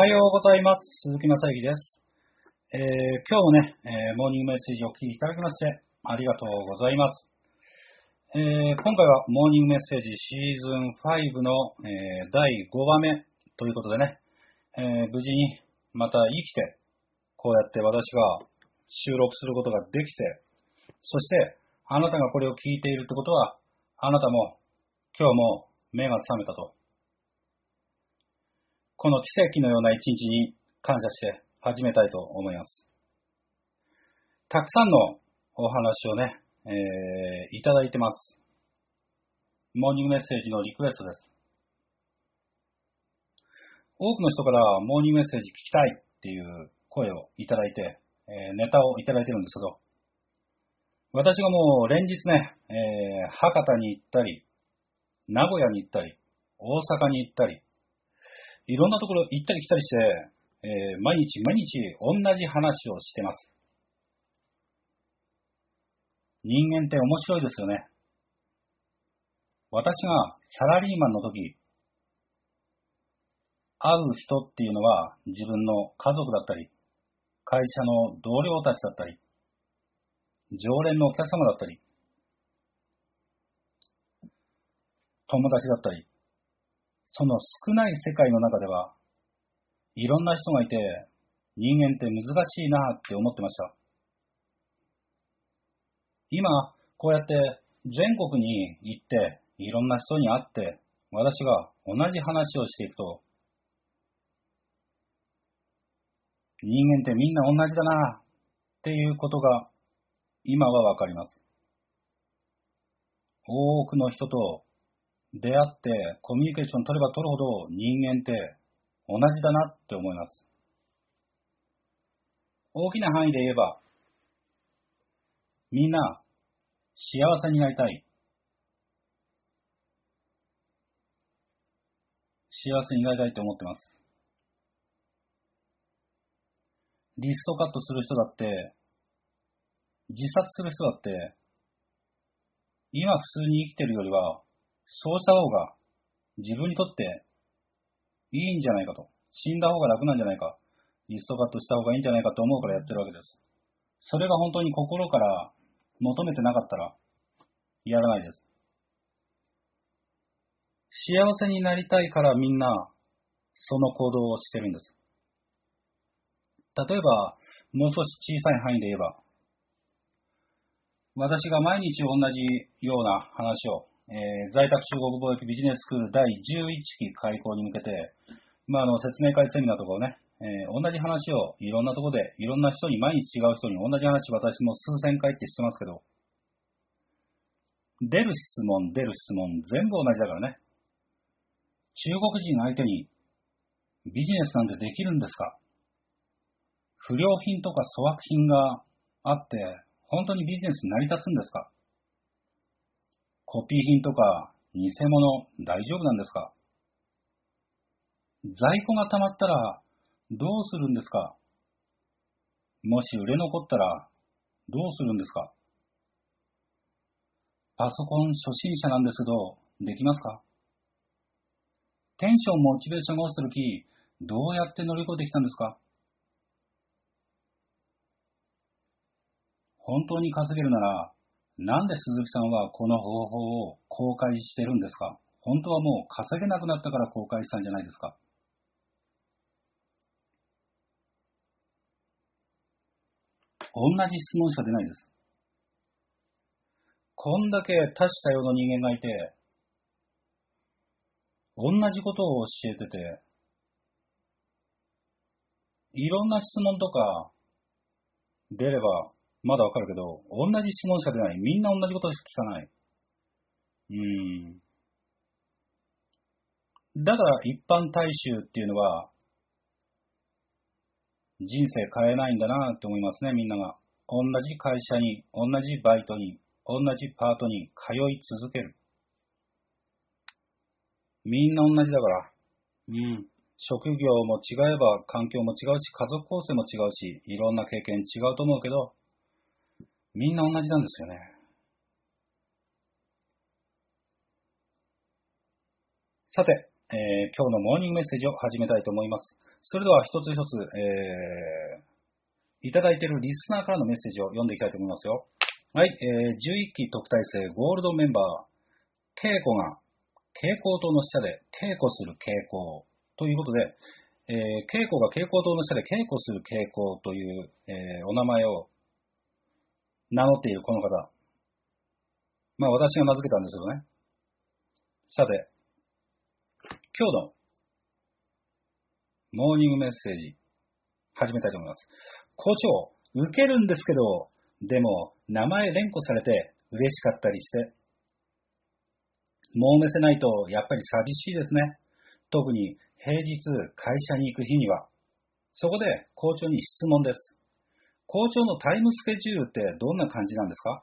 はようございます。鈴木正幸です。えー今日もね、えーモーニングメッセージをお聞きいただきまして、ありがとうございます。えー今回はモーニングメッセージシーズン5の、えー第5話目ということでね、えー無事にまた生きて、こうやって私が収録することができて、そしてあなたがこれを聞いているってことは、あなたも今日も目が覚めたと。この奇跡のような一日に感謝して始めたいと思います。たくさんのお話をね、えーいただいてます。モーニングメッセージのリクエストです。多くの人からモーニングメッセージ聞きたいっていう声をいただいて、えーネタをいただいてるんですけど、私がもう連日ね、えー博多に行ったり、名古屋に行ったり、大阪に行ったり、いろんなところ行ったり来たりして、えー毎日毎日同じ話をしてます。人間って面白いですよね。私がサラリーマンの時、会う人っていうのは自分の家族だったり、会社の同僚たちだったり、常連のお客様だったり、友達だったり、その少ない世界の中では、いろんな人がいて、人間って難しいなって思ってました。今、こうやって全国に行って、いろんな人に会って、私が同じ話をしていくと、人間ってみんな同じだなっていうことが今はわかります。多くの人と出会ってコミュニケーション取れば取るほど人間って同じだなって思います。大きな範囲で言えば、みんな幸せになりたい。幸せになりたいと思ってます。リストカットする人だって、自殺する人だって、今普通に生きてるよりは、そうした方が自分にとっていいんじゃないかと。死んだ方が楽なんじゃないか。リストカットした方がいいんじゃないかと思うからやってるわけです。それが本当に心から求めてなかったら、やらないです。幸せになりたいからみんな、その行動をしてるんです。例えば、もう少し小さい範囲で言えば、私が毎日同じような話を、えー在宅中国貿易ビジネススクール第11期開講に向けて、まあ、あの説明会セミナーとかをね、えー同じ話をいろんなとこで、いろんな人に、毎日違う人に同じ話、私も数千回ってしてますけど、出る質問、出る質問、全部同じだからね。中国人相手にビジネスなんてできるんですか？不良品とか粗悪品があって、本当にビジネス成り立つんですか？コピー品とか偽物大丈夫なんですか？在庫が溜まったらどうするんですか？もし売れ残ったらどうするんですか？パソコン初心者なんですけど、できますか？テンション、モチベーションが落ちたとき、どうやって乗り越えてきたんですか？本当に稼げるなら、なんで鈴木さんはこの方法を公開してるんですか？本当はもう稼げなくなったから公開したんじゃないですか？同じ質問しか出ないです。こんだけ多種多様の人間がいて、同じことを教えてて、いろんな質問とか出ればまだわかるけど、同じ質問しか出ない。みんな同じことしか聞かない。うーん。だから一般大衆っていうのは、人生変えないんだなって思いますね、みんなが。同じ会社に、同じバイトに、同じパートに通い続ける。みんな同じだから。うん。職業も違えば環境も違うし、家族構成も違うし、いろんな経験違うと思うけど、みんな同じなんですよね。さて、えー今日のモーニングメッセージを始めたいと思います。それでは一つ一つ、えー、いただいているリスナーからのメッセージを読んでいきたいと思いますよ。はい、えー、11期特待生ゴールドメンバー、稽古が蛍光灯の下で稽古する傾向ということで、えー、稽古が蛍光灯の下で稽古する傾向という、えー、お名前を名乗っているこの方。まあ私が名付けたんですけどね。さて、今日のモーニングメッセージ、始めたいと思います。校長、受けるんですけど、でも、名前連呼されて嬉しかったりして、もうめせないとやっぱり寂しいですね。特に平日会社に行く日には。そこで校長に質問です。校長のタイムスケジュールってどんな感じなんですか？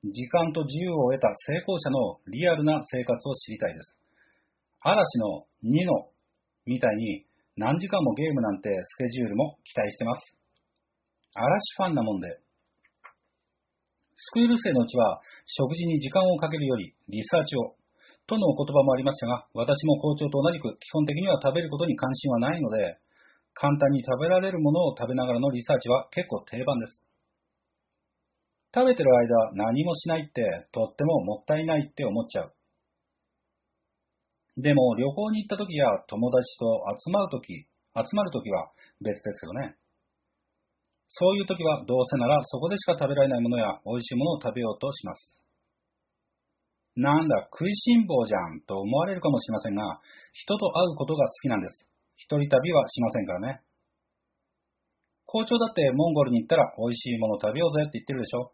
時間と自由を得た成功者のリアルな生活を知りたいです。嵐の2のみたいに何時間もゲームなんてスケジュールも期待してます。嵐ファンなもんで。スクール生のうちは食事に時間をかけるよりリサーチをとのお言葉もありましたが、私も校長と同じく基本的には食べることに関心はないので、簡単に食べられるものを食べながらのリサーチは結構定番です。食べてる間何もしないってとってももったいないって思っちゃう。でも旅行に行った時や友達と集まる時、集まる時は別ですけどね。そういう時はどうせならそこでしか食べられないものや美味しいものを食べようとします。なんだ、食いしん坊じゃんと思われるかもしれませんが、人と会うことが好きなんです。一人旅はしませんからね。校長だってモンゴルに行ったら美味しいもの食べようぜって言ってるでしょ。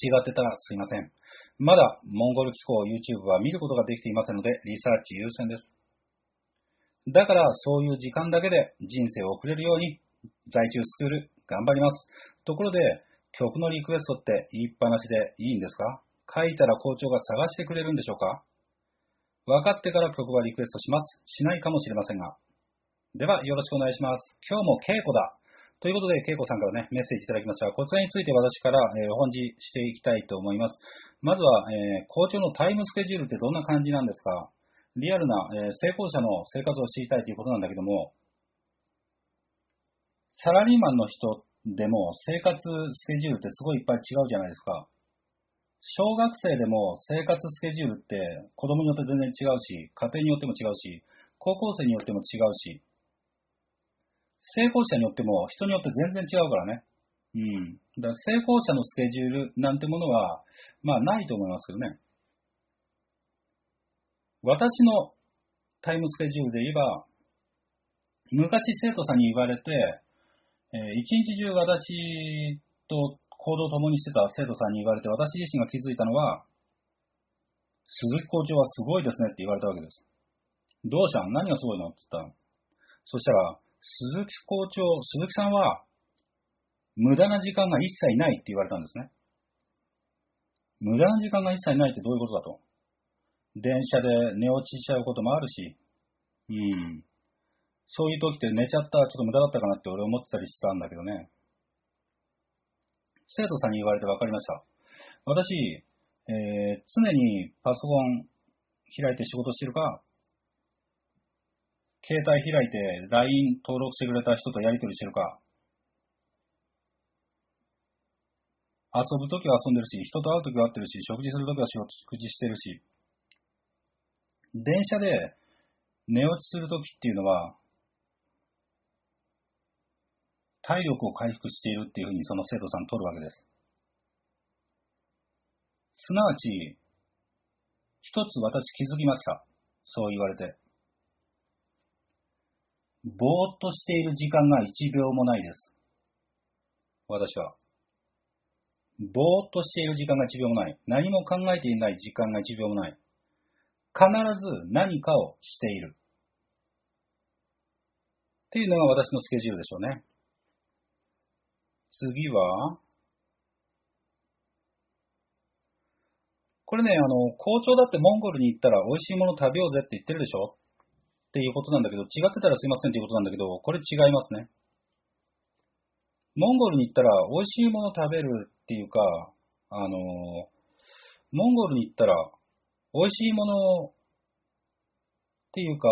違ってたらすいません。まだモンゴル気候 YouTube は見ることができていませんので、リサーチ優先です。だからそういう時間だけで人生を送れるように、在中スクール頑張ります。ところで、曲のリクエストって言いっぱなしでいいんですか？書いたら校長が探してくれるんでしょうか？分かってから曲はリクエストします。しないかもしれませんが。では、よろしくお願いします。今日も稽古だ。ということで、恵子さんからね、メッセージいただきました。こちらについて私から、えー、お本示していきたいと思います。まずは、えー、校長のタイムスケジュールってどんな感じなんですかリアルな、えー、成功者の生活を知りたいということなんだけども、サラリーマンの人でも生活スケジュールってすごいいっぱい違うじゃないですか。小学生でも生活スケジュールって子供によって全然違うし、家庭によっても違うし、高校生によっても違うし、成功者によっても人によって全然違うからね。うん。だから成功者のスケジュールなんてものは、まあないと思いますけどね。私のタイムスケジュールで言えば、昔生徒さんに言われて、えー、一日中私と行動を共にしてた生徒さんに言われて、私自身が気づいたのは、鈴木校長はすごいですねって言われたわけです。どうしたん何がすごいの？って言ったの。そしたら、鈴木校長、鈴木さんは、無駄な時間が一切ないって言われたんですね。無駄な時間が一切ないってどういうことだと。電車で寝落ちしちゃうこともあるし、うん。そういう時って寝ちゃったら、ちょっと無駄だったかなって俺思ってたりしたんだけどね。生徒さんに言われて分かりました。私、えー、常にパソコン開いて仕事してるか、携帯開いて LINE 登録してくれた人とやり取りしてるか、遊ぶときは遊んでるし、人と会うときは会ってるし、食事するときは食事してるし、電車で寝落ちするときっていうのは、体力を回復しているっていうふうにその生徒さん取るわけです。すなわち、一つ私気づきました。そう言われて。ぼーっとしている時間が1秒もないです。私は。ぼーっとしている時間が1秒もない。何も考えていない時間が1秒もない。必ず何かをしている。っていうのが私のスケジュールでしょうね。次は、これね、あの、校長だってモンゴルに行ったら美味しいもの食べようぜって言ってるでしょ？っていうことなんだけど、違ってたらすいませんっていうことなんだけど、これ違いますね。モンゴルに行ったら美味しいもの食べるっていうか、あの、モンゴルに行ったら美味しいものっていうか、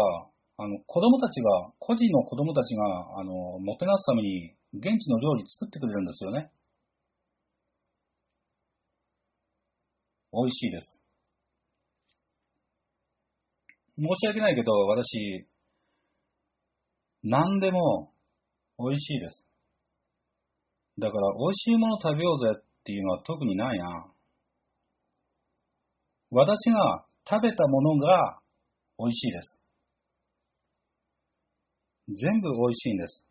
あの、子供たちが、個人の子供たちが、あの、もてなすために、現地の料理作ってくれるんですよね。美味しいです。申し訳ないけど、私、何でも美味しいです。だから、美味しいもの食べようぜっていうのは特にないな。私が食べたものが美味しいです。全部美味しいんです。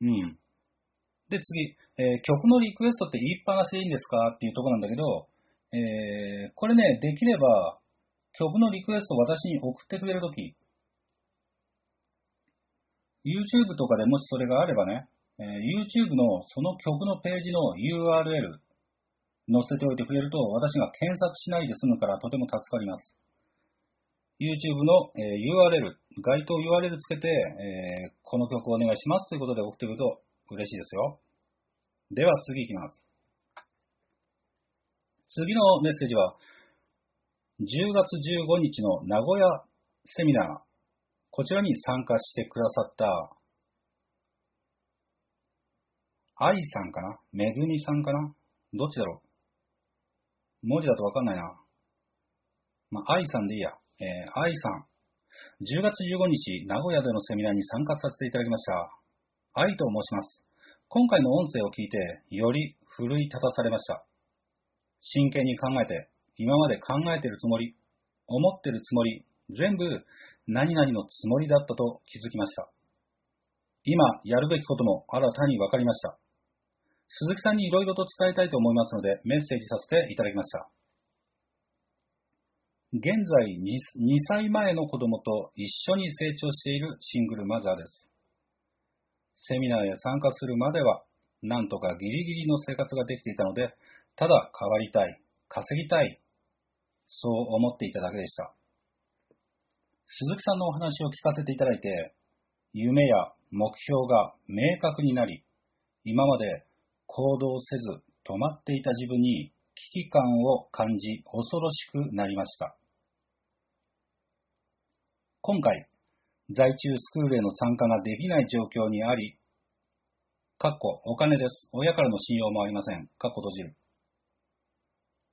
うん。で、次、えー、曲のリクエストって言いっぱなしでいいんですかっていうところなんだけど、えー、これね、できれば、曲のリクエストを私に送ってくれるとき、YouTube とかでもしそれがあればね、えー、YouTube のその曲のページの URL 載せておいてくれると、私が検索しないで済むからとても助かります。YouTube の、えー、URL、該当 URL つけて、えー、この曲をお願いしますということで送ってくると嬉しいですよ。では次いきます。次のメッセージは、10月15日の名古屋セミナー、こちらに参加してくださった愛さんかな？めぐみさんかな？どっちだろう？文字だとわかんないな。まあ、愛さんでいいや。えー、愛さん。10月15日、名古屋でのセミナーに参加させていただきました。愛と申します。今回の音声を聞いて、より奮い立たされました。真剣に考えて、今まで考えてるつもり、思ってるつもり、全部何々のつもりだったと気づきました。今やるべきことも新たに分かりました。鈴木さんにいろいろと伝えたいと思いますので、メッセージさせていただきました。現在 2, 2歳前の子供と一緒に成長しているシングルマザーです。セミナーへ参加するまでは、なんとかギリギリの生活ができていたので、ただ変わりたい、稼ぎたい、そう思っていただけでした。鈴木さんのお話を聞かせていただいて、夢や目標が明確になり、今まで行動せず止まっていた自分に危機感を感じ恐ろしくなりました。今回、在中スクールへの参加ができない状況にあり、かっこお金です。親からの信用もありません。かっこ閉じる。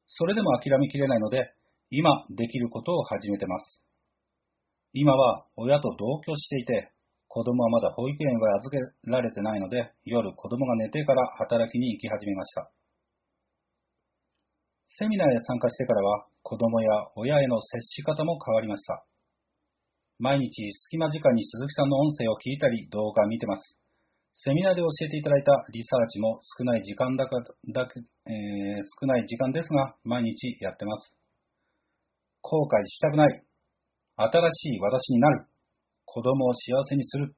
それでも諦めきれないので、今できることを始めてます。今は親と同居していて、子供はまだ保育園は預けられてないので、夜子供が寝てから働きに行き始めました。セミナーへ参加してからは、子供や親への接し方も変わりました。毎日隙間時間に鈴木さんの音声を聞いたり動画を見てます。セミナーで教えていただいたリサーチも少ない時間だかだけ、えー、少ない時間ですが、毎日やってます。後悔したくない。新しい私になる。子供を幸せにする。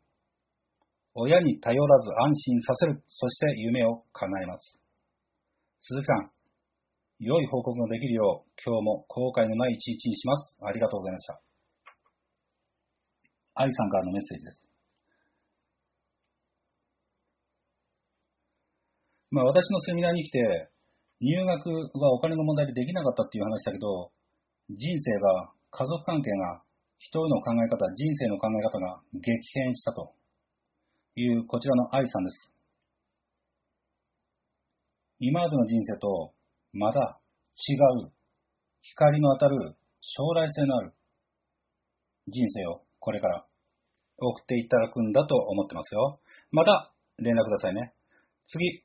親に頼らず安心させる。そして夢を叶えます。鈴木さん、良い報告ができるよう、今日も後悔のない一日にします。ありがとうございました。愛さんからのメッセージです。まあ私のセミナーに来て、入学はお金の問題でできなかったっていう話だけど、人生が、家族関係が人の考え方、人生の考え方が激変したというこちらの愛さんです。今までの人生とまだ違う光の当たる将来性のある人生をこれから送っていただくんだと思ってますよ。また連絡くださいね。次。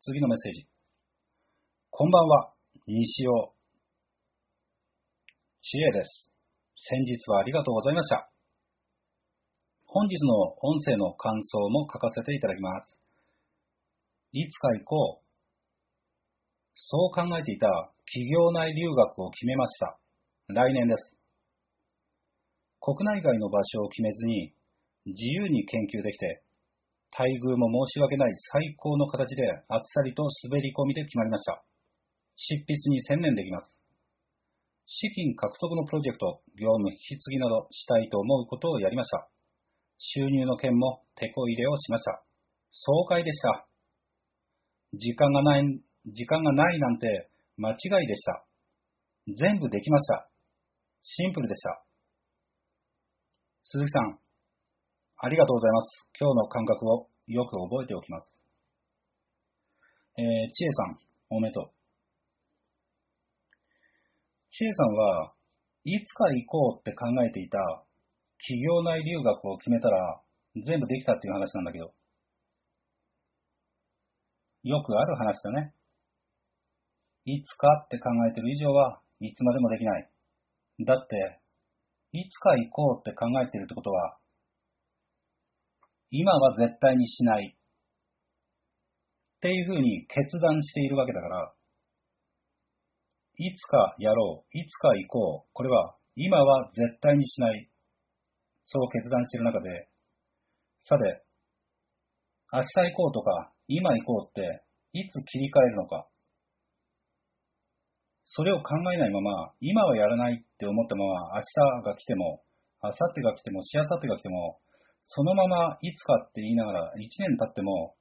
次のメッセージ。こんばんは。西尾知恵です。先日はありがとうございました。本日の音声の感想も書かせていただきます。いつか行こう。そう考えていた企業内留学を決めました。来年です。国内外の場所を決めずに自由に研究できて、待遇も申し訳ない最高の形であっさりと滑り込みで決まりました。執筆に専念できます。資金獲得のプロジェクト、業務引き継ぎなどしたいと思うことをやりました。収入の件も手こ入れをしました。爽快でした。時間がない、時間がないなんて間違いでした。全部できました。シンプルでした。鈴木さん、ありがとうございます。今日の感覚をよく覚えておきます。えー、ちえさん、おめでとう。ちえさんはいつか行こうって考えていた企業内留学を決めたら全部できたっていう話なんだけど。よくある話だね。いつかって考えてる以上はいつまでもできない。だって、いつか行こうって考えているってことは、今は絶対にしない。っていうふうに決断しているわけだから、いつかやろう、いつか行こう、これは今は絶対にしない、そう決断している中で、さて、明日行こうとか、今行こうって、いつ切り替えるのか。それを考えないまま、今はやらないって思ったまま、明日が来ても、明後日が来ても、しあさってが来ても、そのままいつかって言いながら、1年経っても、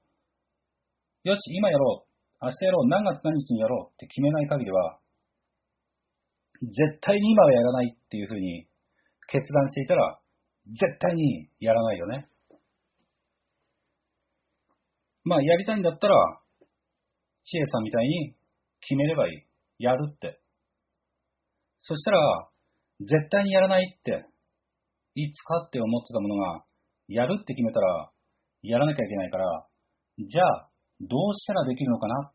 よし、今やろう、明日やろう、何月何日にやろうって決めない限りは、絶対に今はやらないっていうふうに決断していたら、絶対にやらないよね。まあ、やりたいんだったら、知恵さんみたいに決めればいい。やるって。そしたら、絶対にやらないって、いつかって思ってたものが、やるって決めたら、やらなきゃいけないから、じゃあ、どうしたらできるのかな？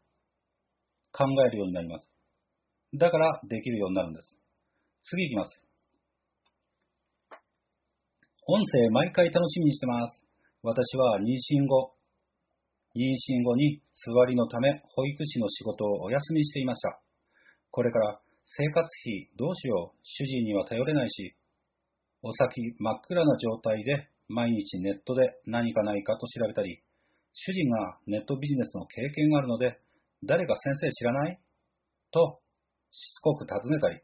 考えるようになります。だから、できるようになるんです。次いきます。音声毎回楽しみにしてます。私は妊娠後、妊娠後に座りのため保育士の仕事をお休みしていました。これから生活費どうしよう、主人には頼れないし、お先真っ暗な状態で毎日ネットで何かないかと調べたり、主人がネットビジネスの経験があるので、誰か先生知らない？としつこく尋ねたり、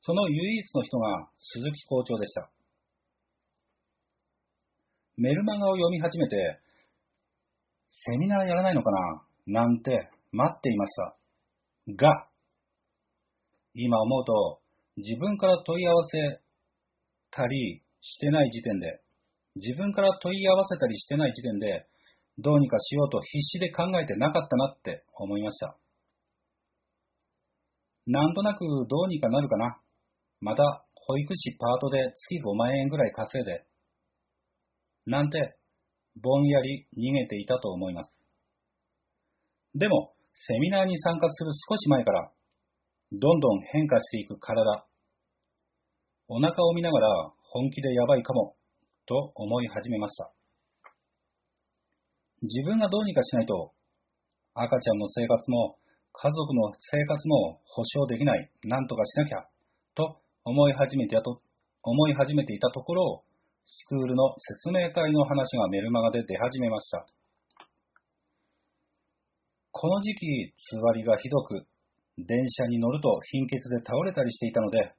その唯一の人が鈴木校長でした。メルマガを読み始めて、セミナーやらないのかな？なんて待っていました。が、今思うと、自分から問い合わせたりしてない時点で、自分から問い合わせたりしてない時点で、どうにかしようと必死で考えてなかったなって思いました。なんとなくどうにかなるかな。また、保育士パートで月5万円ぐらい稼いで、なんてぼんやり逃げていたと思います。でも、セミナーに参加する少し前から、どんどん変化していく体。お腹を見ながら本気でやばいかも、と思い始めました。自分がどうにかしないと、赤ちゃんの生活も家族の生活も保証できない、なんとかしなきゃ、と思い始めてと思い始めていたところ、スクールの説明会の話がメルマガで出始めました。この時期、つわりがひどく、電車に乗ると貧血で倒れたりしていたので、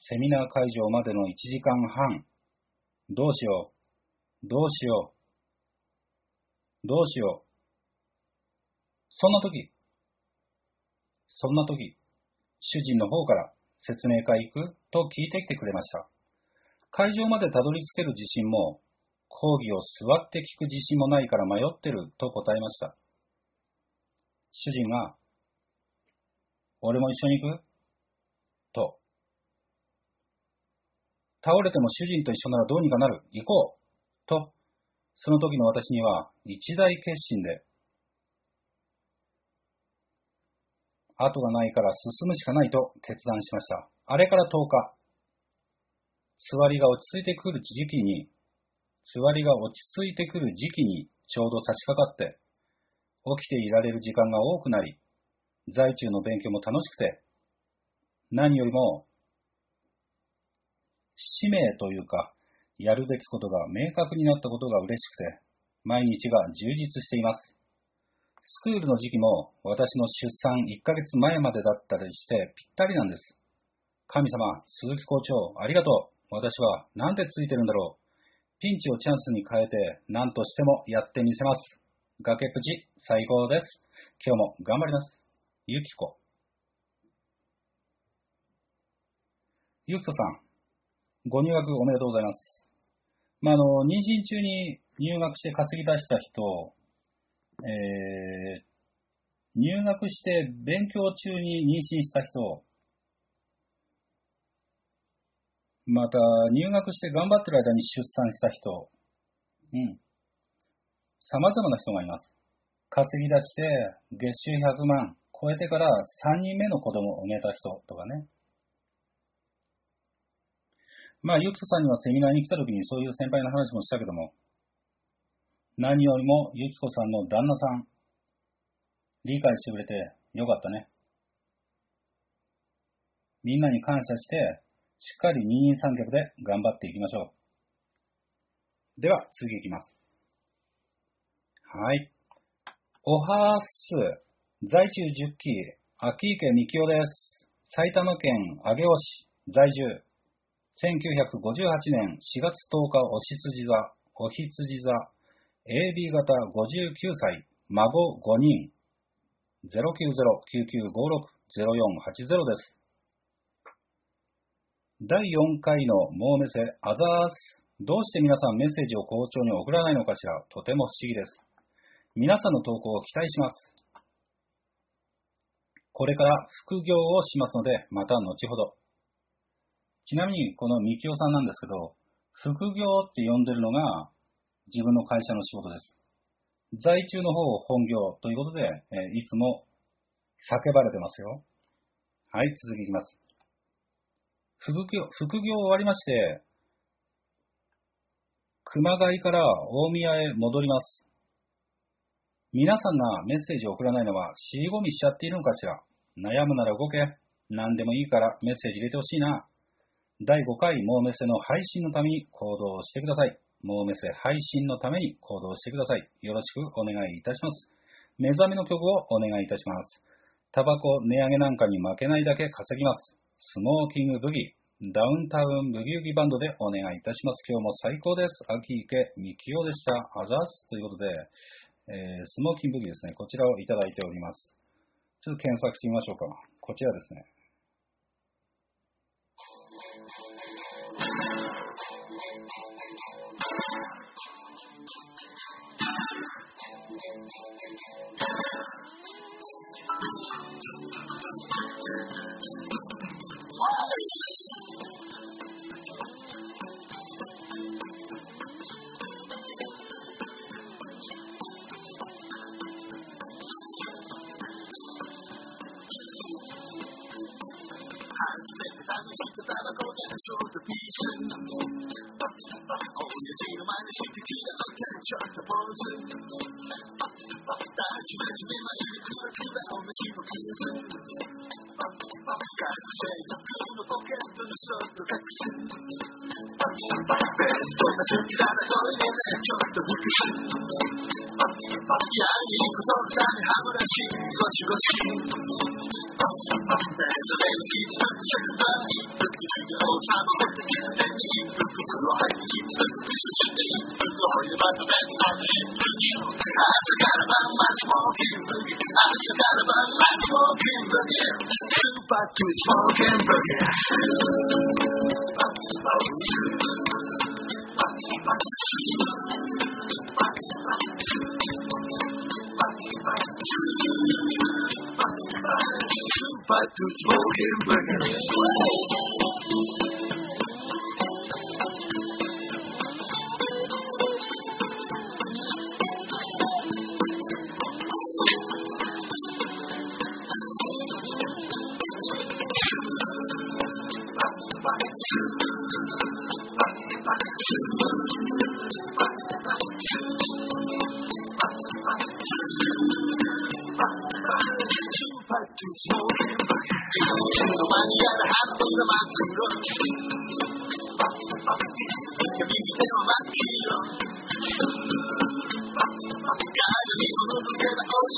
セミナー会場までの1時間半、どうしよう、どうしよう、どうしよう。そんな時、そんな時、主人の方から説明会行く？と聞いてきてくれました。会場までたどり着ける自信も、講義を座って聞く自信もないから迷ってると答えました。主人が、俺も一緒に行く？と。倒れても主人と一緒ならどうにかなる？行こうと、その時の私には一大決心で、後がないから進むしかないと決断しました。あれから10日、座りが落ち着いてくる時期に、座りが落ち着いてくる時期にちょうど差し掛かって、起きていられる時間が多くなり、在中の勉強も楽しくて、何よりも、使命というか、やるべきことが明確になったことが嬉しくて、毎日が充実しています。スクールの時期も私の出産1ヶ月前までだったりしてぴったりなんです。神様、鈴木校長、ありがとう。私はなんでついてるんだろう。ピンチをチャンスに変えて何としてもやってみせます。崖っぷち最高です。今日も頑張ります。ゆきこ。ゆきこさん、ご入学おめでとうございます。まあ、あの、妊娠中に入学して稼ぎ出した人、えー、入学して勉強中に妊娠した人、また入学して頑張ってる間に出産した人、うん。様々な人がいます。稼ぎ出して月収100万超えてから3人目の子供を産めた人とかね。まあ、ゆきとさんにはセミナーに来た時にそういう先輩の話もしたけども、何よりもゆきこさんの旦那さん、理解してくれてよかったね。みんなに感謝して、しっかり二人三脚で頑張っていきましょう。では、次いきます。はい。おはーす。在中10期、秋池みきおです。埼玉県上尾市在住。1958年4月10日お羊座、お羊座、AB 型59歳、孫5人。090-9956-0480です。第4回のモーメセアザース。どうして皆さんメッセージを校長に送らないのかしらとても不思議です。皆さんの投稿を期待します。これから副業をしますので、また後ほど。ちなみに、このみきおさんなんですけど、副業って呼んでるのが自分の会社の仕事です。在中の方を本業ということで、えいつも叫ばれてますよ。はい、続きいきます。副業、副業終わりまして、熊谷から大宮へ戻ります。皆さんがメッセージを送らないのは尻込みしちゃっているのかしら？悩むなら動け。何でもいいからメッセージ入れてほしいな。第5回モーメセの配信のために行動してください。モーメセ配信のために行動してください。よろしくお願いいたします。目覚めの曲をお願いいたします。タバコ値上げなんかに負けないだけ稼ぎます。スモーキングブギー、ダウンタウンブギウギバンドでお願いいたします。今日も最高です。秋池みきおでした。あざす。ということで、えー、スモーキングブギーですね。こちらをいただいております。ちょっと検索してみましょうか。こちらですね。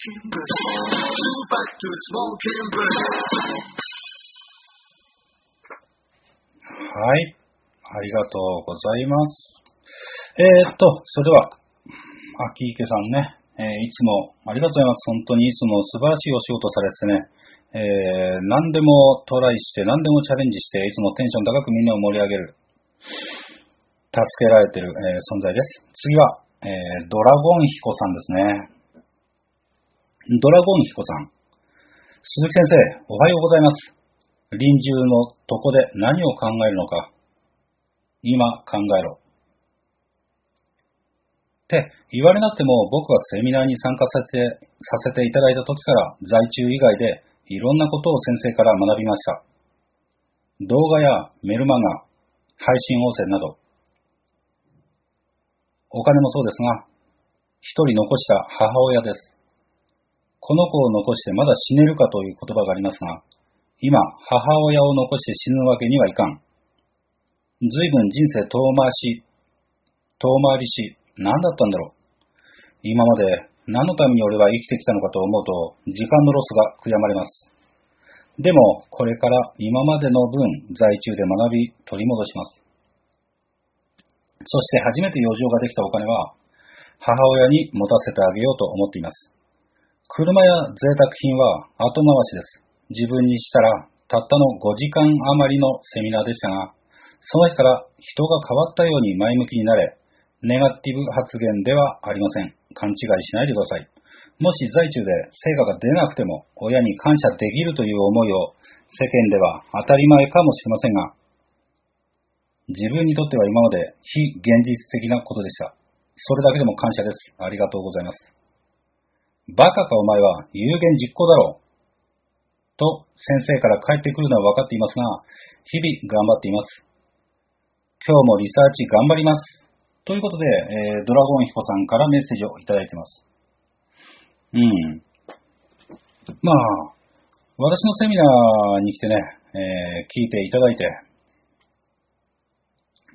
はい。ありがとうございます。えー、っと、それでは、秋池さんね、えーいつもありがとうございます。本当にいつも素晴らしいお仕事されてね、えー、何でもトライして、何でもチャレンジして、いつもテンション高くみんなを盛り上げる、助けられてる、えー存在です。次は、えードラゴン彦さんですね。ドラゴン彦さん。鈴木先生、おはようございます。臨終のとこで何を考えるのか、今考えろ。って言われなくても僕はセミナーに参加させてさせていただいた時から在中以外でいろんなことを先生から学びました。動画やメルマガ、配信音声など、お金もそうですが、一人残した母親です。この子を残してまだ死ねるかという言葉がありますが、今、母親を残して死ぬわけにはいかん。ずいぶん人生遠回し、遠回りし、何だったんだろう。今まで何のために俺は生きてきたのかと思うと、時間のロスが悔やまれます。でも、これから今までの分、在中で学び、取り戻します。そして初めて余剰ができたお金は、母親に持たせてあげようと思っています。車や贅沢品は後回しです。自分にしたら、たったの5時間余りのセミナーでしたが、その日から人が変わったように前向きになれ、ネガティブ発言ではありません。勘違いしないでください。もし在中で成果が出なくても、親に感謝できるという思いを世間では当たり前かもしれませんが、自分にとっては今まで非現実的なことでした。それだけでも感謝です。ありがとうございます。バカかお前は有言実行だろう。と先生から帰ってくるのは分かっていますが、日々頑張っています。今日もリサーチ頑張ります。ということで、えードラゴン彦さんからメッセージをいただいています。うん。まあ、私のセミナーに来てね、えー聞いていただいて、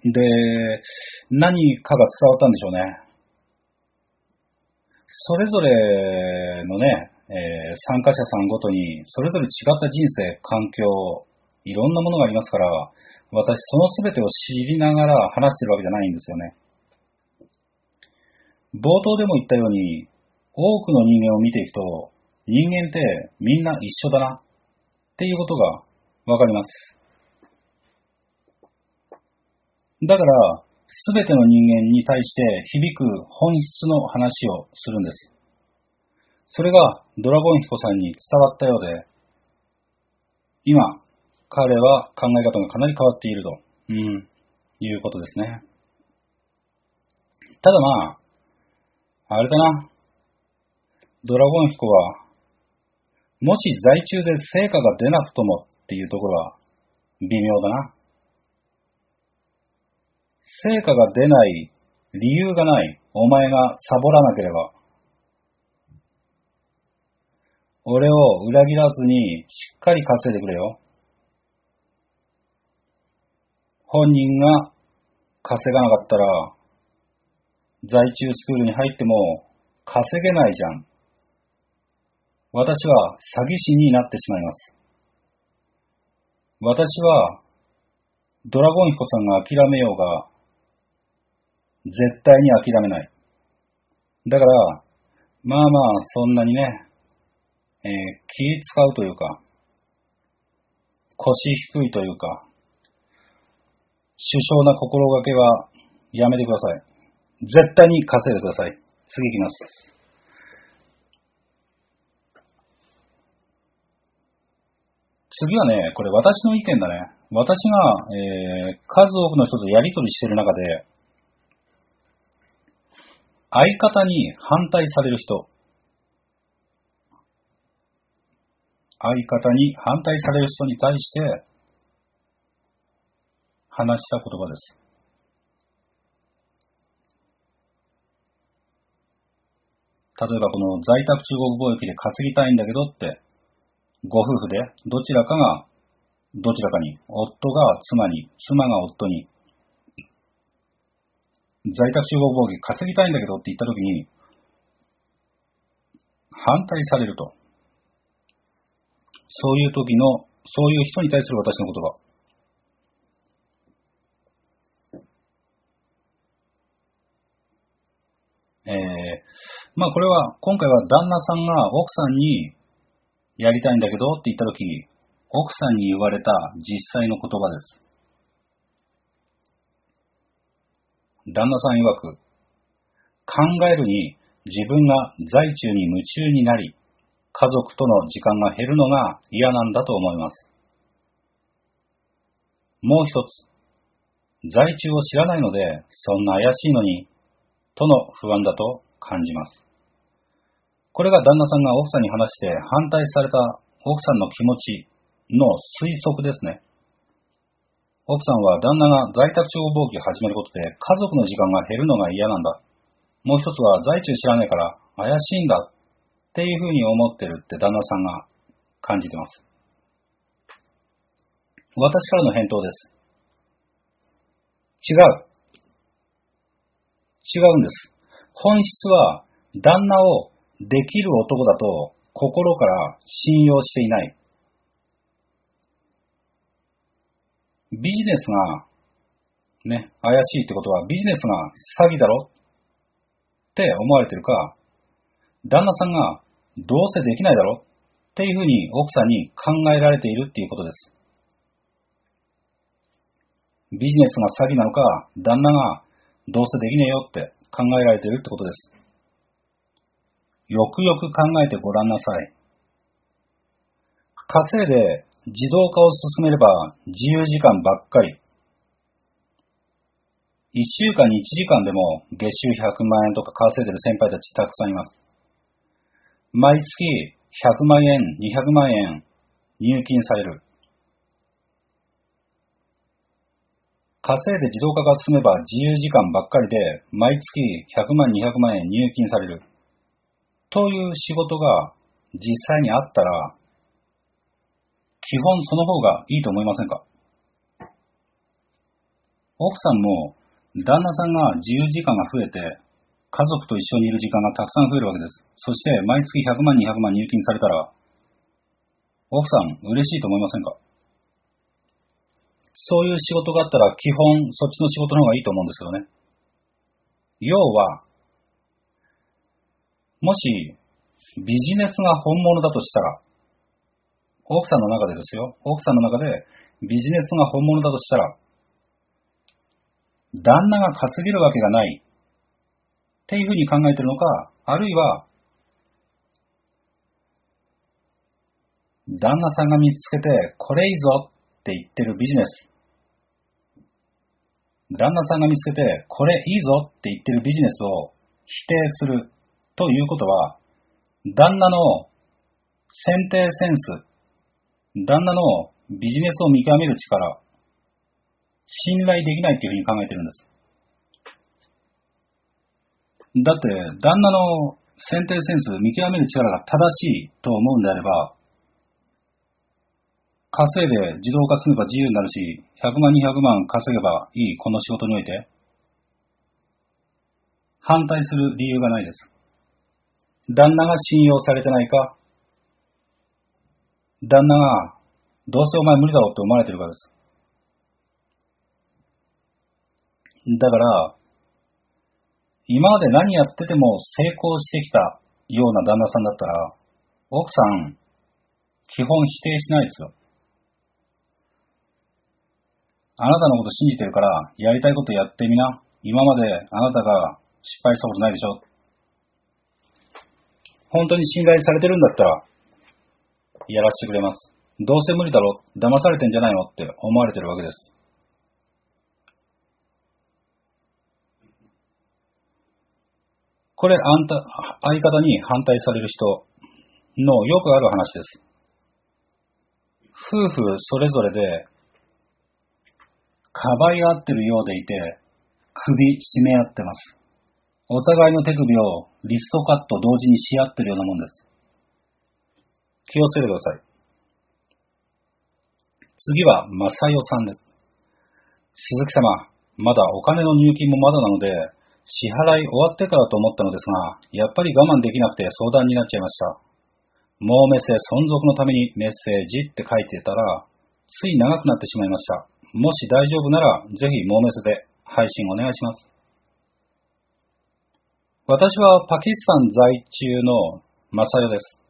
で、何かが伝わったんでしょうね。それぞれのね、えー参加者さんごとに、それぞれ違った人生、環境、いろんなものがありますから、私その全てを知りながら話してるわけじゃないんですよね。冒頭でも言ったように、多くの人間を見ていくと、人間ってみんな一緒だなっていうことがわかります。だから、すべての人間に対して響く本質の話をするんです。それがドラゴン彦さんに伝わったようで、今、彼は考え方がかなり変わっていると、うん、いうことですね。ただまあ、あれだな。ドラゴン彦は、もし在中で成果が出なくともっていうところは微妙だな。成果が出ない理由がないお前がサボらなければ、俺を裏切らずにしっかり稼いでくれよ。本人が稼がなかったら、在中スクールに入っても稼げないじゃん。私は詐欺師になってしまいます。私はドラゴン彦さんが諦めようが、絶対に諦めない。だから、まあまあ、そんなにね、えー気使うというか、腰低いというか、首相な心がけはやめてください。絶対に稼いでください。次行きます。次はね、これ私の意見だね。私が、えー数多くの人とやりとりしている中で、相方に反対される人、相方に反対される人に対して話した言葉です。例えばこの在宅中国貿易で稼ぎたいんだけどって、ご夫婦でどちらかが、どちらかに、夫が妻に、妻が夫に、在宅中国貿易稼ぎたいんだけどって言ったときに、反対されると。そういう時の、そういう人に対する私の言葉。えー、まあこれは、今回は旦那さんが奥さんにやりたいんだけどって言ったとき、奥さんに言われた実際の言葉です。旦那さん曰く、考えるに自分が在中に夢中になり、家族との時間が減るのが嫌なんだと思います。もう一つ、在中を知らないので、そんな怪しいのに、との不安だと感じます。これが旦那さんが奥さんに話して反対された奥さんの気持ちの推測ですね。奥さんは旦那が在宅中国貿易を始めることで家族の時間が減るのが嫌なんだ。もう一つは在中知らないから怪しいんだっていうふうに思ってるって旦那さんが感じてます。私からの返答です。違う。違うんです。本質は旦那をできる男だと心から信用していない。ビジネスがね、怪しいってことはビジネスが詐欺だろ？って思われてるか、旦那さんがどうせできないだろ？っていうふうに奥さんに考えられているっていうことです。ビジネスが詐欺なのか、旦那がどうせできねえよって考えられているってことです。よくよく考えてごらんなさい。稼いで自動化を進めれば自由時間ばっかり。一週間に一時間でも月収100万円とか稼いでる先輩たちたくさんいます。毎月100万円、200万円入金される。稼いで自動化が進めば自由時間ばっかりで毎月100万、200万円入金される。という仕事が実際にあったら、基本その方がいいと思いませんか？奥さんも旦那さんが自由時間が増えて家族と一緒にいる時間がたくさん増えるわけです。そして毎月100万、200万入金されたら、奥さん嬉しいと思いませんか？そういう仕事があったら基本そっちの仕事の方がいいと思うんですけどね。要は、もしビジネスが本物だとしたら、奥さんの中でですよ、奥さんの中でビジネスが本物だとしたら、旦那が稼げるわけがないっていうふうに考えてるのか、あるいは、旦那さんが見つけて、これいいぞって言ってるビジネス。旦那さんが見つけて、これいいぞって言ってるビジネスを否定するということは、旦那の選定センス、旦那のビジネスを見極める力、信頼できないっていうふうに考えてるんです。だって、旦那の選定センス、見極める力が正しいと思うんであれば、稼いで自動化すれば自由になるし、100万、200万稼げばいいこの仕事において、反対する理由がないです。旦那が信用されてないか、旦那が、どうせお前無理だろうって思われてるからです。だから、今まで何やってても成功してきたような旦那さんだったら、奥さん、基本否定しないですよ。あなたのこと信じてるから、やりたいことやってみな。今まであなたが失敗したことないでしょ。本当に信頼されてるんだったら、やらせてくれます。どうせ無理だろ、騙されてんじゃないの？って思われてるわけです。これ、あんた、相方に反対される人のよくある話です。夫婦それぞれで、かばい合ってるようでいて、首絞め合ってます。お互いの手首をリストカット同時にし合ってるようなもんです。気をつけてください。次は、マサヨさんです。鈴木様、まだお金の入金もまだなので、支払い終わってからと思ったのですが、やっぱり我慢できなくて相談になっちゃいました。もうメッセ存続のためにメッセージって書いてたら、つい長くなってしまいました。もし大丈夫なら、ぜひモーメスで配信お願いします。私はパキスタン在中のマサヨです。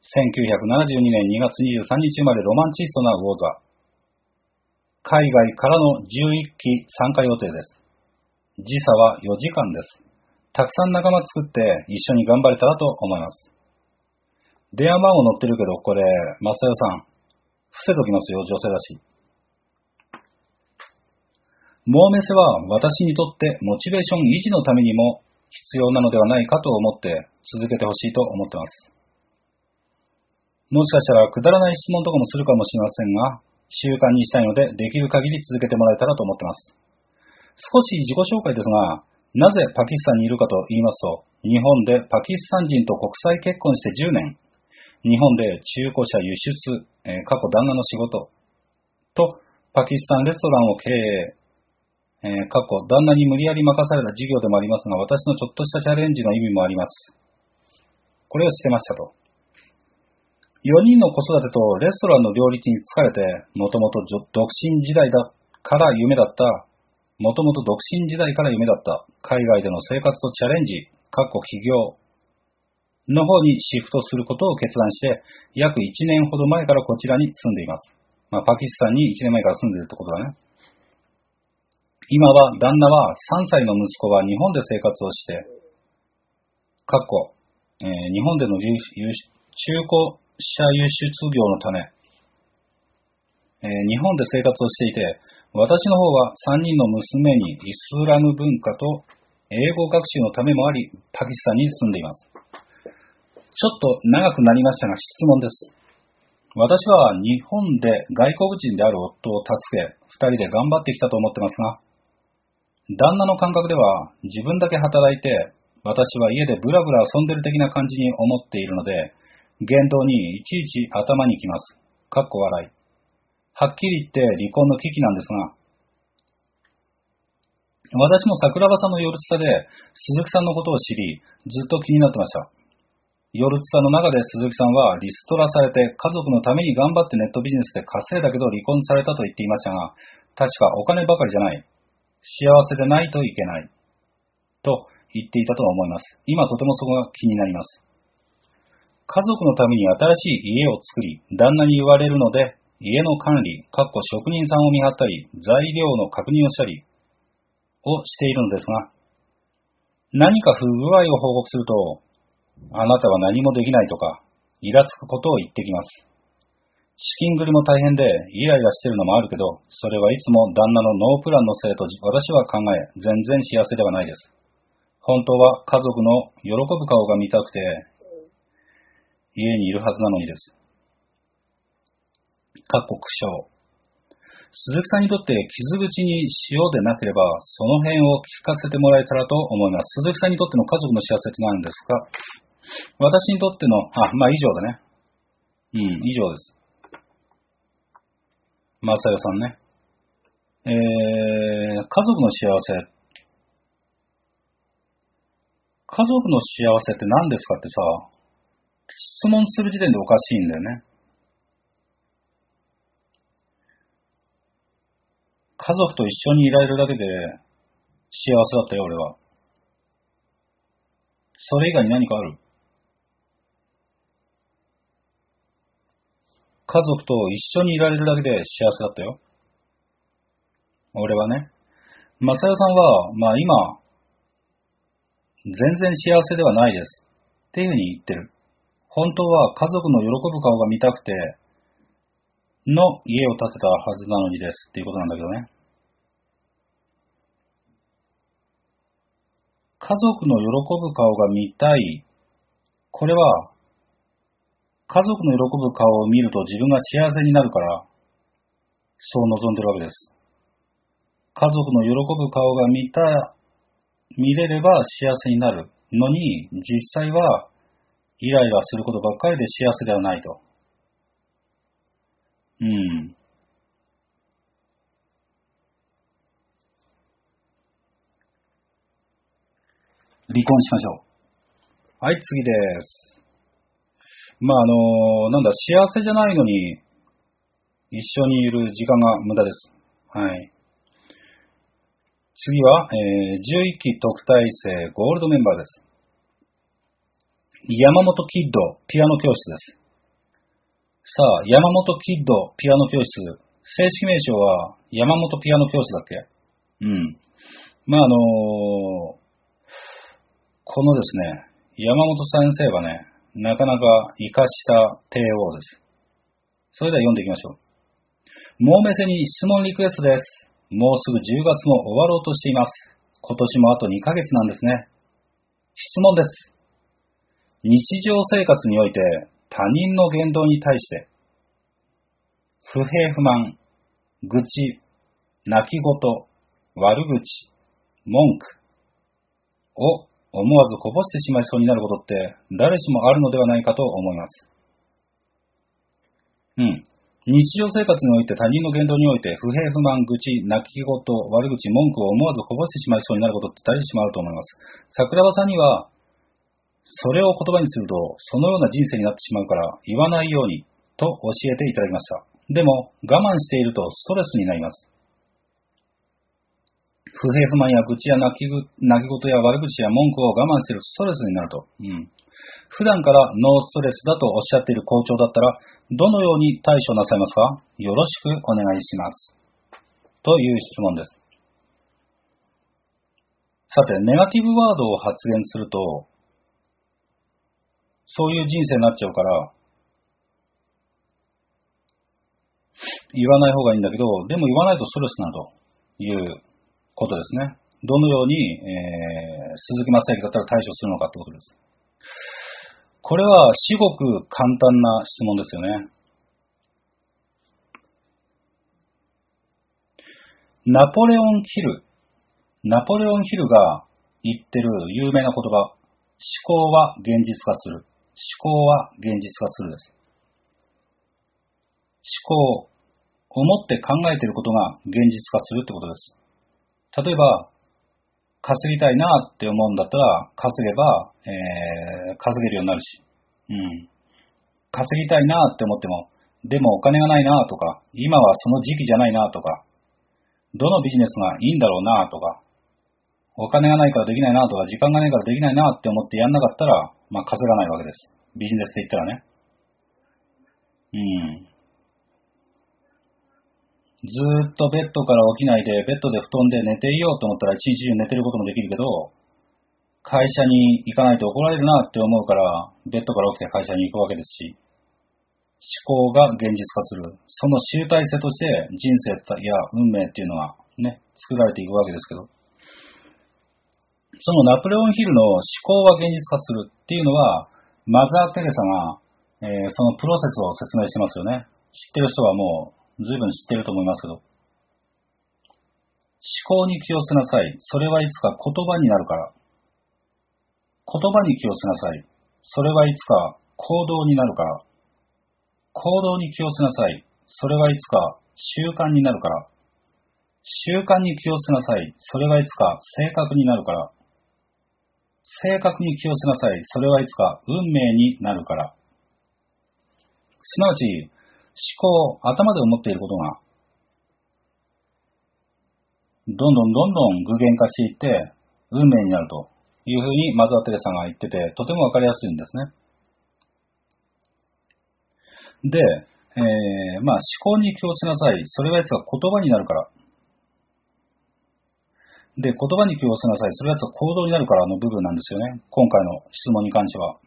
1972年2月23日生まれロマンチストなウォーザ。海外からの11期参加予定です。時差は4時間です。たくさん仲間作って一緒に頑張れたらと思います。電話番号載ってるけど、これ、マサヨさん、伏せときますよ、女性だし。モーメセは私にとってモチベーション維持のためにも必要なのではないかと思って続けてほしいと思ってます。もしかしたらくだらない質問とかもするかもしれませんが、習慣にしたいのでできる限り続けてもらえたらと思ってます。少し自己紹介ですが、なぜパキスタンにいるかと言いますと、日本でパキスタン人と国際結婚して10年、日本で中古車輸出、え過去旦那の仕事とパキスタンレストランを経営、え過去旦那に無理やり任された事業でもありますが、私のちょっとしたチャレンジの意味もあります。これをしてましたと。4人の子育てとレストランの両立に疲れて、もともと独身時代だから夢だった、もともと独身時代から夢だった、海外での生活とチャレンジ、過去起業の方にシフトすることを決断して、約1年ほど前からこちらに住んでいます。まあ、パキスタンに1年前から住んでいるってことだね。今は、旦那は3歳の息子は日本で生活をして、かっこ、えー日本での中古車輸出業のため、えー日本で生活をしていて、私の方は3人の娘にイスラム文化と英語学習のためもあり、パキスタンに住んでいます。ちょっと長くなりましたが質問です。私は日本で外国人である夫を助け、二人で頑張ってきたと思ってますが、旦那の感覚では自分だけ働いて、私は家でブラブラ遊んでる的な感じに思っているので、言動にいちいち頭にきます。かっこ笑い。はっきり言って離婚の危機なんですが、私も桜庭さんの夜ツタで鈴木さんのことを知り、ずっと気になってました。夜ツタの中で鈴木さんはリストラされて家族のために頑張ってネットビジネスで稼いだけど離婚されたと言っていましたが、確かお金ばかりじゃない。幸せでないといけない。と言っていたと思います。今とてもそこが気になります。家族のために新しい家を作り、旦那に言われるので、家の管理、かっこ職人さんを見張ったり、材料の確認をしたり、をしているのですが、何か不具合を報告すると、あなたは何もできないとか、イラつくことを言ってきます。資金繰りも大変でイライラしてるのもあるけど、それはいつも旦那のノープランのせいと私は考え、全然幸せではないです。本当は家族の喜ぶ顔が見たくて、家にいるはずなのにです。かっこ苦笑。鈴木さんにとって傷口に塩でなければ、その辺を聞かせてもらえたらと思います。鈴木さんにとっての家族の幸せって何ですか？私にとっての、あ、まあ以上だね。うん、以上です。マサヨさんね。えー、家族の幸せ。家族の幸せって何ですかってさ、質問する時点でおかしいんだよね。家族と一緒にいられるだけで幸せだったよ、俺は。それ以外に何かある？家族と一緒にいられるだけで幸せだったよ。俺はね。マサヨさんは、まあ今、全然幸せではないです。っていうふうに言ってる。本当は家族の喜ぶ顔が見たくて、の家を建てたはずなのにですっていうことなんだけどね。家族の喜ぶ顔が見たい。これは、家族の喜ぶ顔を見ると自分が幸せになるから、そう望んでるわけです。家族の喜ぶ顔が見た見れれば幸せになるのに、実際はイライラすることばっかりで幸せではないと。うん。離婚しましょう。はい、次です。まあ、あの、なんだ、幸せじゃないのに、一緒にいる時間が無駄です。はい。次は、えー、11期特待生ゴールドメンバーです。山本キッドピアノ教室です。さあ、山本キッドピアノ教室、正式名称は山本ピアノ教室だっけ？うん。まあ、あのーこのですね、山本先生はね、なかなか活かした帝王です。それでは読んでいきましょう。もうめせに質問リクエストです。もうすぐ10月も終わろうとしています。今年もあと2ヶ月なんですね。質問です。日常生活において他人の言動に対して、不平不満、愚痴、泣き言、悪口、文句を思わずこぼしてしまいそうになることって誰しもあるのではないかと思います。うん。日常生活において他人の言動において不平不満、愚痴、泣き言、悪口、文句を思わずこぼしてしまいそうになることって誰しもあると思います。桜庭さんには、それを言葉にすると、そのような人生になってしまうから言わないようにと教えていただきました。でも、我慢しているとストレスになります。不平不満や愚痴や泣き泣き言や悪口や文句を我慢しているストレスになると。うん。普段からノーストレスだとおっしゃっている校長だったら、どのように対処なさいますか？よろしくお願いします。という質問です。さて、ネガティブワードを発言すると、そういう人生になっちゃうから、言わない方がいいんだけど、でも言わないとストレスなるということですね。どのように、えー、鈴木正幸だったら対処するのかってことです。これは至極簡単な質問ですよね。ナポレオン・ヒル。ナポレオン・ヒルが言ってる有名な言葉。思考は現実化する。思考は現実化するです。思考。思って考えていることが現実化するってことです。例えば、稼ぎたいなって思うんだったら、稼げば、えー、稼げるようになるし。うん。稼ぎたいなって思っても、でもお金がないなとか、今はその時期じゃないなとか、どのビジネスがいいんだろうなとか、お金がないからできないなとか、時間がないからできないなって思ってやんなかったら、まあ稼がないわけです。ビジネスで言ったらね。うん。ずっとベッドから起きないで、ベッドで布団で寝ていようと思ったら一日中寝てることもできるけど、会社に行かないと怒られるなって思うから、ベッドから起きて会社に行くわけですし、思考が現実化する。その集大成として人生や運命っていうのはね、作られていくわけですけど、そのナポレオンヒルの思考は現実化するっていうのは、マザー・テレサが、えーそのプロセスを説明してますよね。知ってる人はもう随分知ってると思いますけど。思考に気をつなさい。それはいつか言葉になるから。言葉に気をつなさい。それはいつか行動になるから。行動に気をつなさい。それはいつか習慣になるから。習慣に気をつけなさい。それはいつか性格になるから。性格に気をつけなさい。それはいつか運命になるから。すなわち、思考、頭で思っていることが、どんどんどんどん具現化していって、運命になるというふうにマザー・テレサが言ってて、とてもわかりやすいんですね。で、えー、まあ思考に気をつけなさい。それはいつか言葉になるから。で、言葉に気をつけなさい。それは行動になるからの部分なんですよね。今回の質問に関しては。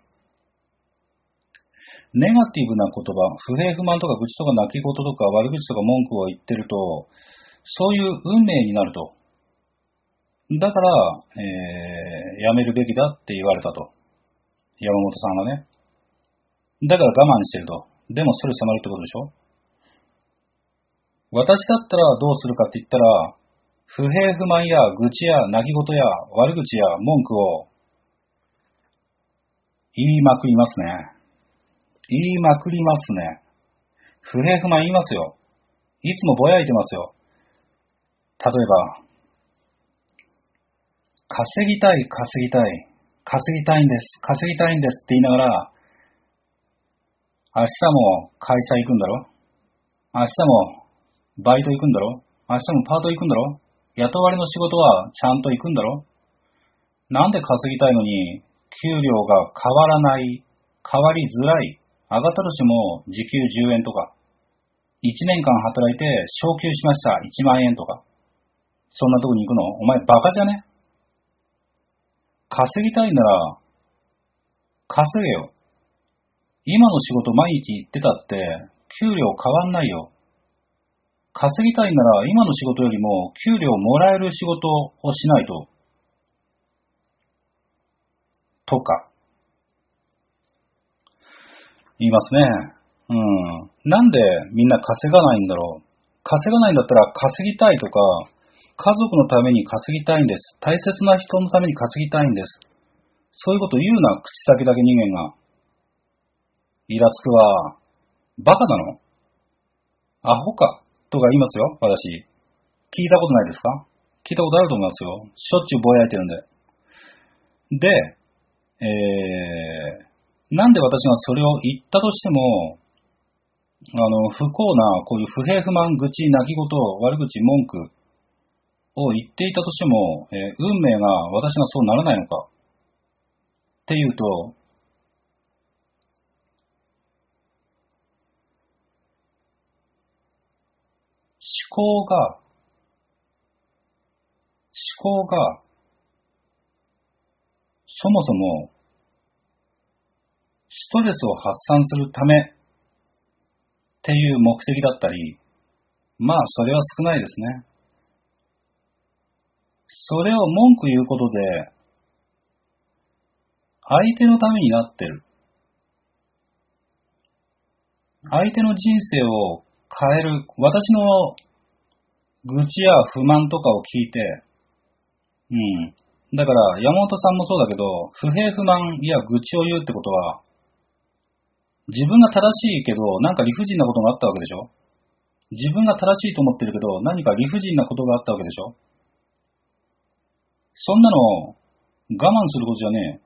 ネガティブな言葉、不平不満とか愚痴とか泣き言とか悪口とか文句を言ってると、そういう運命になると。だから、えー、やめるべきだって言われたと。山本さんがね。だから我慢してると。でもストレス溜まるってことでしょ？私だったらどうするかって言ったら、不平不満や愚痴や泣き言や悪口や文句を言いまくりますね。言いまくりますね。不平不満言いますよ。いつもぼやいてますよ。例えば、稼ぎたい、稼ぎたい、稼ぎたいんです、稼ぎたいんですって言いながら、明日も会社行くんだろ？明日もバイト行くんだろ？明日もパート行くんだろ？雇われの仕事はちゃんと行くんだろ？なんで稼ぎたいのに、給料が変わらない、変わりづらい、上がったとしても時給10円とか、1年間働いて昇給しました1万円とか、そんなとこに行くの？お前バカじゃね？稼ぎたいなら、稼げよ。今の仕事毎日行ってたって、給料変わんないよ。稼ぎたいなら今の仕事よりも給料もらえる仕事をしないと。とか。言いますね。うん。なんでみんな稼がないんだろう。稼がないんだったら稼ぎたいとか、家族のために稼ぎたいんです。大切な人のために稼ぎたいんです。そういうこと言うな、口先だけ人間が。イラつくわ。バカなの？アホかとか言いますよ、私。聞いたことないですか？聞いたことあると思いますよ。しょっちゅうぼやいてるんで。で、えー、なんで私がそれを言ったとしても、あの、不幸な、こういう不平不満、愚痴、泣き言、悪口、文句を言っていたとしても、えー、運命が私がそうならないのかっていうと、思考が、思考が、そもそも、ストレスを発散するためっていう目的だったり、まあそれは少ないですね。それを文句言うことで、相手のためになってる。相手の人生を変える、私の愚痴や不満とかを聞いて、うん。だから、山本さんもそうだけど、不平不満や愚痴を言うってことは、自分が正しいけど、なんか理不尽なことがあったわけでしょ？自分が正しいと思ってるけど、何か理不尽なことがあったわけでしょ？そんなの、我慢することじゃね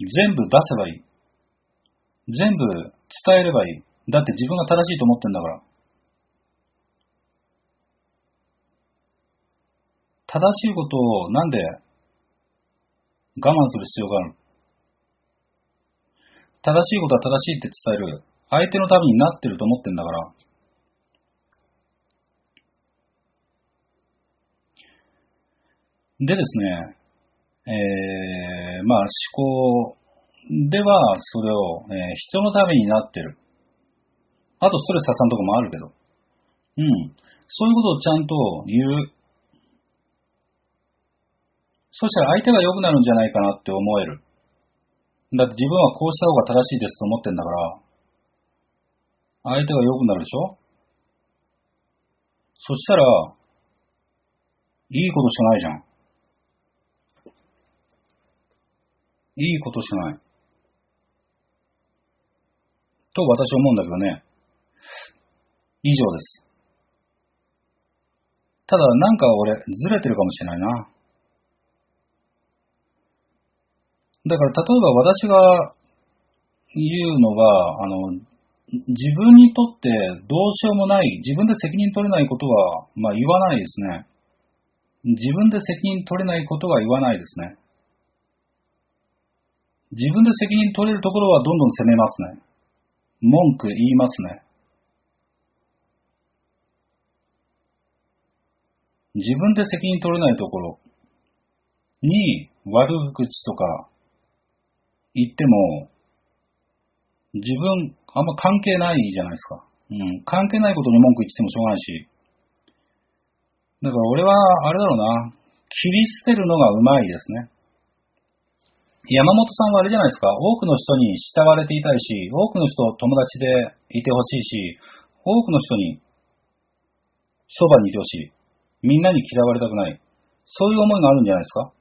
え。全部出せばいい。全部伝えればいい。だって自分が正しいと思ってんだから。正しいことをなんで我慢する必要がある正しいことは正しいって伝える。相手のためになってると思ってんだから。でですね、えー、まあ思考ではそれを、えー、人のためになってる。あとストレス発散とかもあるけど。うん。そういうことをちゃんと言う。そしたら相手が良くなるんじゃないかなって思える。だって自分はこうした方が正しいですと思ってんだから、相手が良くなるでしょ？そしたら、いいことしかないじゃん。いいことしかない。と私は思うんだけどね。以上です。ただなんか俺ずれてるかもしれないな。だから、例えば私が言うのは、あの、自分にとってどうしようもない、自分で責任取れないことは、まあ言わないですね。自分で責任取れないことは言わないですね。自分で責任取れるところはどんどん責めますね。文句言いますね。自分で責任取れないところに悪口とか言っても、自分、あんま関係ないじゃないですか。うん。関係ないことに文句言ってもしょうがないし。だから俺は、あれだろうな。切り捨てるのがうまいですね。山本さんはあれじゃないですか。多くの人に慕われていたいし、多くの人友達でいてほしいし、多くの人にそばにいてほしい。みんなに嫌われたくない。そういう思いがあるんじゃないですか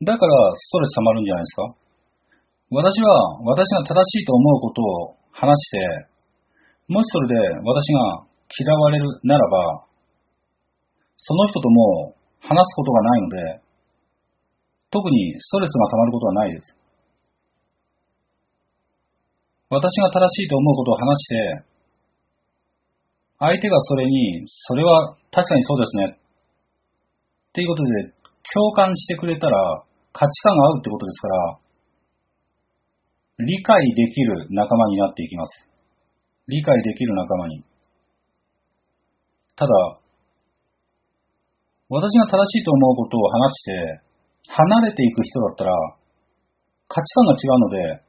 だからストレス溜まるんじゃないですか？私は私が正しいと思うことを話して、もしそれで私が嫌われるならば、その人とも話すことがないので、特にストレスが溜まることはないです。私が正しいと思うことを話して、相手がそれに、それは確かにそうですね。っていうことで、共感してくれたら、価値観が合うってことですから、理解できる仲間になっていきます。理解できる仲間に。ただ、私が正しいと思うことを話して、離れていく人だったら、価値観が違うので、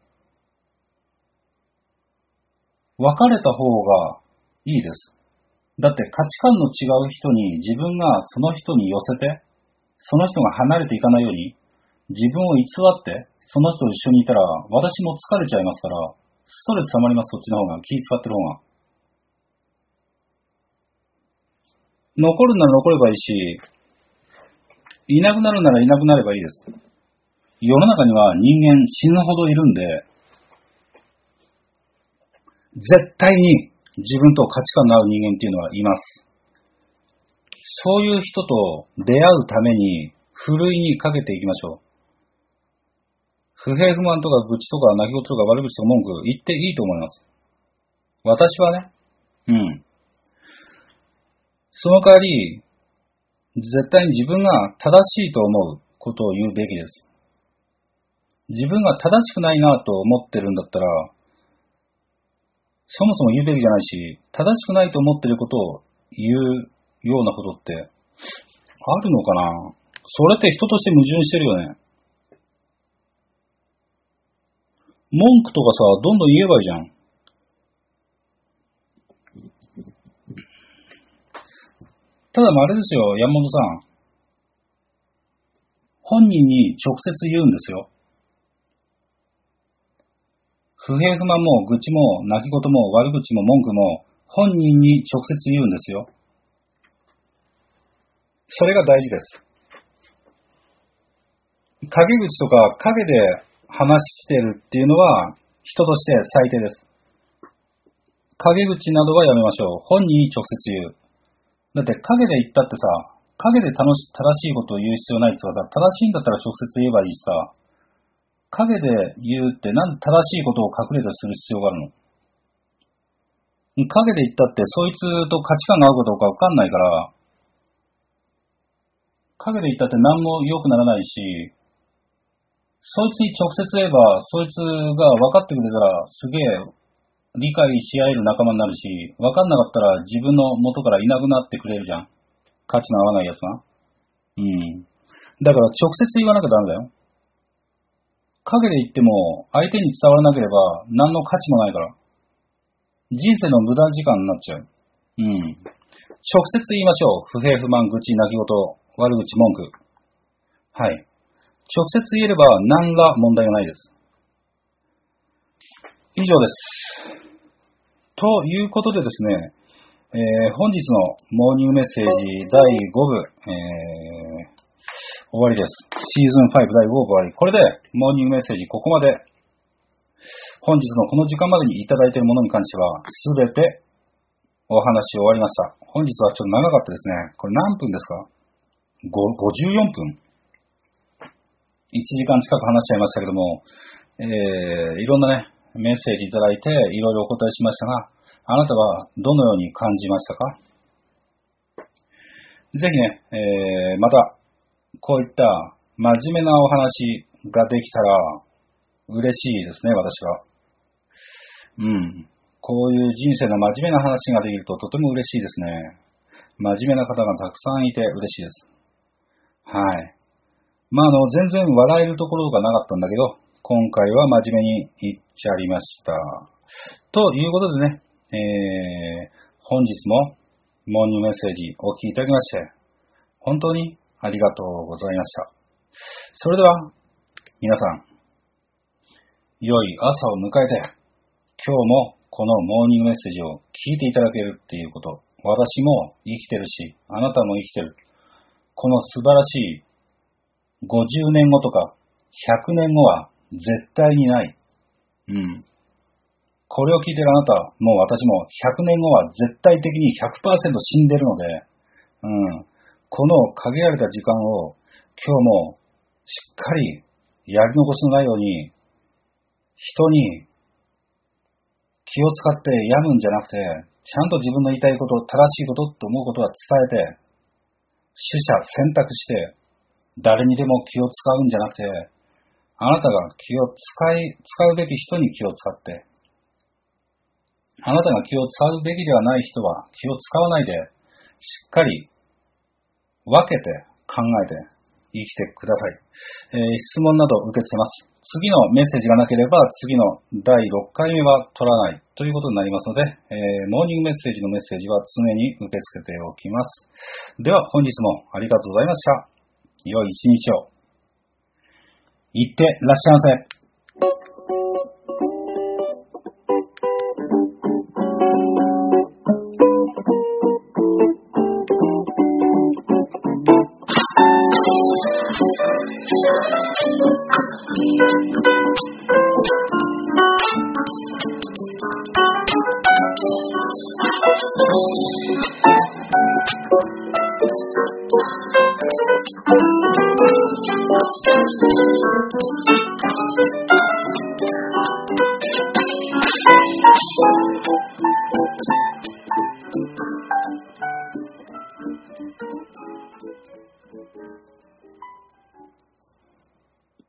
別れた方がいいです。だって価値観の違う人に自分がその人に寄せて、その人が離れていかないように、自分を偽って、その人と一緒にいたら、私も疲れちゃいますから、ストレス溜まります、そっちの方が。気使ってる方が。残るなら残ればいいし、いなくなるならいなくなればいいです。世の中には人間死ぬほどいるんで、絶対に自分と価値観の合う人間っていうのはいます。そういう人と出会うために、ふるいにかけていきましょう。不平不満とか愚痴とか泣き言とか悪口とか文句言っていいと思います。私はね、うん。その代わり、絶対に自分が正しいと思うことを言うべきです。自分が正しくないなと思ってるんだったら、そもそも言うべきじゃないし、正しくないと思ってることを言うようなことって、あるのかな？それって人として矛盾してるよね。文句とかさ、どんどん言えばいいじゃん。ただ、あれですよ、山本さん。本人に直接言うんですよ。不平不満も愚痴も泣き言も悪口も文句も本人に直接言うんですよ。それが大事です。陰口とか陰で話してるっていうのは人として最低です。陰口などはやめましょう。本人に直接言う。だって陰で言ったってさ、陰で楽し正しいことを言う必要ないって言うかさ、正しいんだったら直接言えばいいしさ、陰で言うってなん正しいことを隠れてする必要があるの陰で言ったってそいつと価値観が合うかどうかわかんないから、陰で言ったって何も良くならないし、そいつに直接言えば、そいつが分かってくれたら、すげえ理解し合える仲間になるし、分かんなかったら自分の元からいなくなってくれるじゃん。価値の合わないやつが。うん。だから直接言わなきゃダメだよ。陰で言っても、相手に伝わらなければ、何の価値もないから。人生の無駄時間になっちゃう。うん。直接言いましょう。不平不満、愚痴、泣き言、悪口、文句。はい。直接言えれば何ら問題がないです。以上です。ということでですね、えー本日のモーニングメッセージ第5部、えー終わりです。シーズン5第5部終わり。これでモーニングメッセージここまで、本日のこの時間までにいただいているものに関しては、すべてお話終わりました。本日はちょっと長かったですね。これ何分ですか ?54 分 ?1 時間近く話しちゃいましたけども、えー、いろんなね、メッセージいただいて、いろいろお答えしましたが、あなたはどのように感じましたか？ぜひね、えー、また、こういった真面目なお話ができたら嬉しいですね、私は。うん。こういう人生の真面目な話ができるととても嬉しいですね。真面目な方がたくさんいて嬉しいです。はい。まあ、あの、全然笑えるところがなかったんだけど、今回は真面目に言っちゃいました。ということでね、えー、本日もモーニングメッセージお聞きいただきまして、本当にありがとうございました。それでは、皆さん、良い朝を迎えて、今日もこのモーニングメッセージを聞いていただけるっていうこと、私も生きてるし、あなたも生きてる。この素晴らしい50年後とか100年後は絶対にない。うん。これを聞いてるあなた、もう私も100年後は絶対的に100%死んでるので、うん。この限られた時間を今日もしっかりやり残すのないように、人に気を使って病むんじゃなくて、ちゃんと自分の言いたいこと、正しいことと思うことは伝えて、取捨選択して、誰にでも気を使うんじゃなくて、あなたが気を使い、使うべき人に気を使って、あなたが気を使うべきではない人は気を使わないで、しっかり分けて考えて生きてください。えー質問など受け付けます。次のメッセージがなければ次の第6回目は取らないということになりますので、えーモーニングメッセージのメッセージは常に受け付けておきます。では本日もありがとうございました。良い一日を。いってらっしゃいませ。